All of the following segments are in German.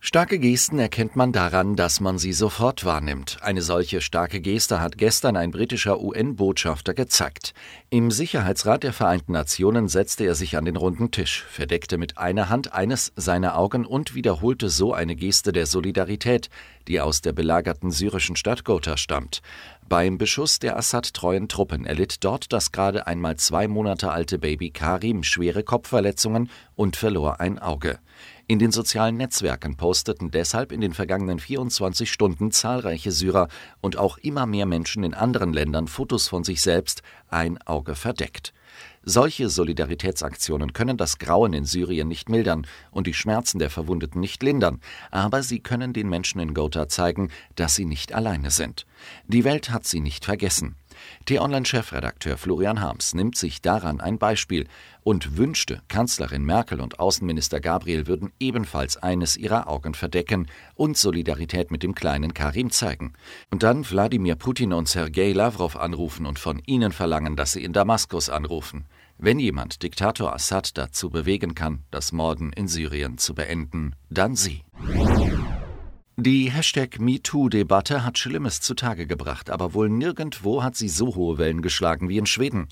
Starke Gesten erkennt man daran, dass man sie sofort wahrnimmt. Eine solche starke Geste hat gestern ein britischer UN-Botschafter gezeigt. Im Sicherheitsrat der Vereinten Nationen setzte er sich an den runden Tisch, verdeckte mit einer Hand eines seiner Augen und wiederholte so eine Geste der Solidarität, die aus der belagerten syrischen Stadt Ghouta stammt. Beim Beschuss der Assad-treuen Truppen erlitt dort das gerade einmal zwei Monate alte Baby Karim schwere Kopfverletzungen und verlor ein Auge. In den sozialen Netzwerken posteten deshalb in den vergangenen 24 Stunden zahlreiche Syrer und auch immer mehr Menschen in anderen Ländern Fotos von sich selbst, ein Auge verdeckt. Solche Solidaritätsaktionen können das Grauen in Syrien nicht mildern und die Schmerzen der Verwundeten nicht lindern, aber sie können den Menschen in Ghouta zeigen, dass sie nicht alleine sind. Die Welt hat sie nicht vergessen. T-Online-Chefredakteur Florian Harms nimmt sich daran ein Beispiel und wünschte, Kanzlerin Merkel und Außenminister Gabriel würden ebenfalls eines ihrer Augen verdecken und Solidarität mit dem kleinen Karim zeigen. Und dann Wladimir Putin und Sergei Lavrov anrufen und von ihnen verlangen, dass sie in Damaskus anrufen. Wenn jemand Diktator Assad dazu bewegen kann, das Morden in Syrien zu beenden, dann sie. Die Hashtag MeToo-Debatte hat Schlimmes zutage gebracht, aber wohl nirgendwo hat sie so hohe Wellen geschlagen wie in Schweden.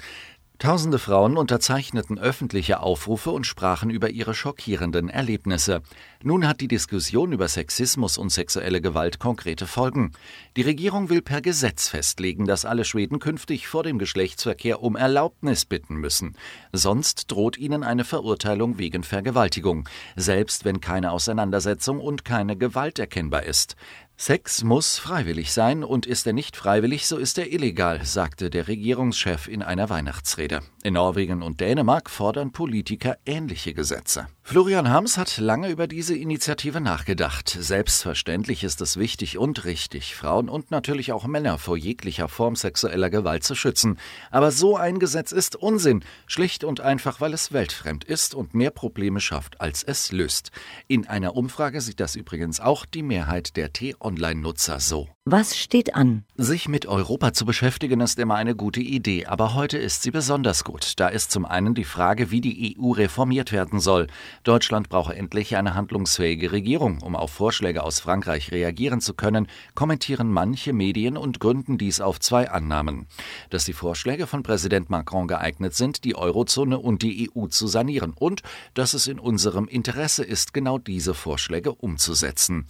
Tausende Frauen unterzeichneten öffentliche Aufrufe und sprachen über ihre schockierenden Erlebnisse. Nun hat die Diskussion über Sexismus und sexuelle Gewalt konkrete Folgen. Die Regierung will per Gesetz festlegen, dass alle Schweden künftig vor dem Geschlechtsverkehr um Erlaubnis bitten müssen. Sonst droht ihnen eine Verurteilung wegen Vergewaltigung, selbst wenn keine Auseinandersetzung und keine Gewalt erkennbar ist. Sex muss freiwillig sein und ist er nicht freiwillig, so ist er illegal, sagte der Regierungschef in einer Weihnachtsrede. In Norwegen und Dänemark fordern Politiker ähnliche Gesetze. Florian Harms hat lange über diese Initiative nachgedacht. Selbstverständlich ist es wichtig und richtig, Frauen und natürlich auch Männer vor jeglicher Form sexueller Gewalt zu schützen. Aber so ein Gesetz ist Unsinn, schlicht und einfach, weil es weltfremd ist und mehr Probleme schafft, als es löst. In einer Umfrage sieht das übrigens auch die Mehrheit der T-Online-Nutzer so. Was steht an? Sich mit Europa zu beschäftigen ist immer eine gute Idee, aber heute ist sie besonders gut. Da ist zum einen die Frage, wie die EU reformiert werden soll. Deutschland brauche endlich eine handlungsfähige Regierung. Um auf Vorschläge aus Frankreich reagieren zu können, kommentieren manche Medien und gründen dies auf zwei Annahmen. Dass die Vorschläge von Präsident Macron geeignet sind, die Eurozone und die EU zu sanieren und dass es in unserem Interesse ist, genau diese Vorschläge umzusetzen.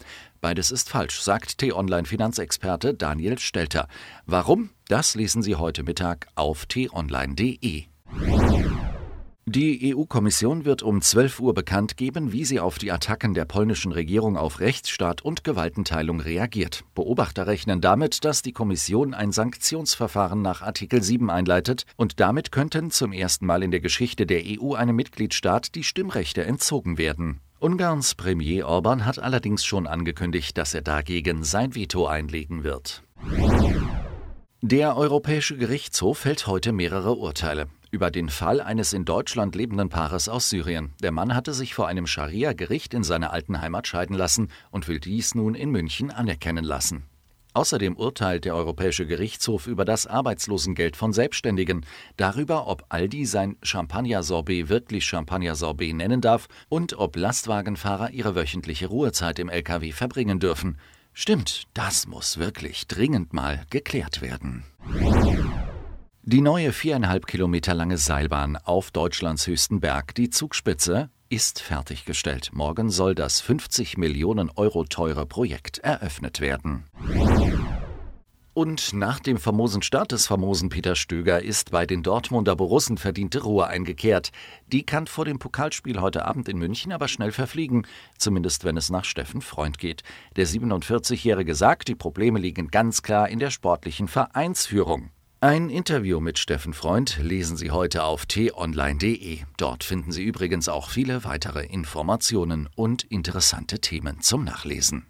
Beides ist falsch, sagt T-Online-Finanzexperte Daniel Stelter. Warum? Das lesen Sie heute Mittag auf t-online.de. Die EU-Kommission wird um 12 Uhr bekannt geben, wie sie auf die Attacken der polnischen Regierung auf Rechtsstaat und Gewaltenteilung reagiert. Beobachter rechnen damit, dass die Kommission ein Sanktionsverfahren nach Artikel 7 einleitet und damit könnten zum ersten Mal in der Geschichte der EU einem Mitgliedstaat die Stimmrechte entzogen werden. Ungarns Premier Orban hat allerdings schon angekündigt, dass er dagegen sein Veto einlegen wird. Der Europäische Gerichtshof fällt heute mehrere Urteile über den Fall eines in Deutschland lebenden Paares aus Syrien. Der Mann hatte sich vor einem Scharia-Gericht in seiner alten Heimat scheiden lassen und will dies nun in München anerkennen lassen. Außerdem urteilt der Europäische Gerichtshof über das Arbeitslosengeld von Selbstständigen, darüber, ob Aldi sein Champagner-Sorbet wirklich Champagner-Sorbet nennen darf und ob Lastwagenfahrer ihre wöchentliche Ruhezeit im Lkw verbringen dürfen. Stimmt, das muss wirklich dringend mal geklärt werden. Die neue viereinhalb Kilometer lange Seilbahn auf Deutschlands höchsten Berg, die Zugspitze, ist fertiggestellt. Morgen soll das 50 Millionen Euro teure Projekt eröffnet werden. Und nach dem famosen Start des famosen Peter Stöger ist bei den Dortmunder Borussen verdiente Ruhe eingekehrt. Die kann vor dem Pokalspiel heute Abend in München aber schnell verfliegen, zumindest wenn es nach Steffen Freund geht. Der 47-Jährige sagt, die Probleme liegen ganz klar in der sportlichen Vereinsführung. Ein Interview mit Steffen Freund lesen Sie heute auf t-online.de. Dort finden Sie übrigens auch viele weitere Informationen und interessante Themen zum Nachlesen.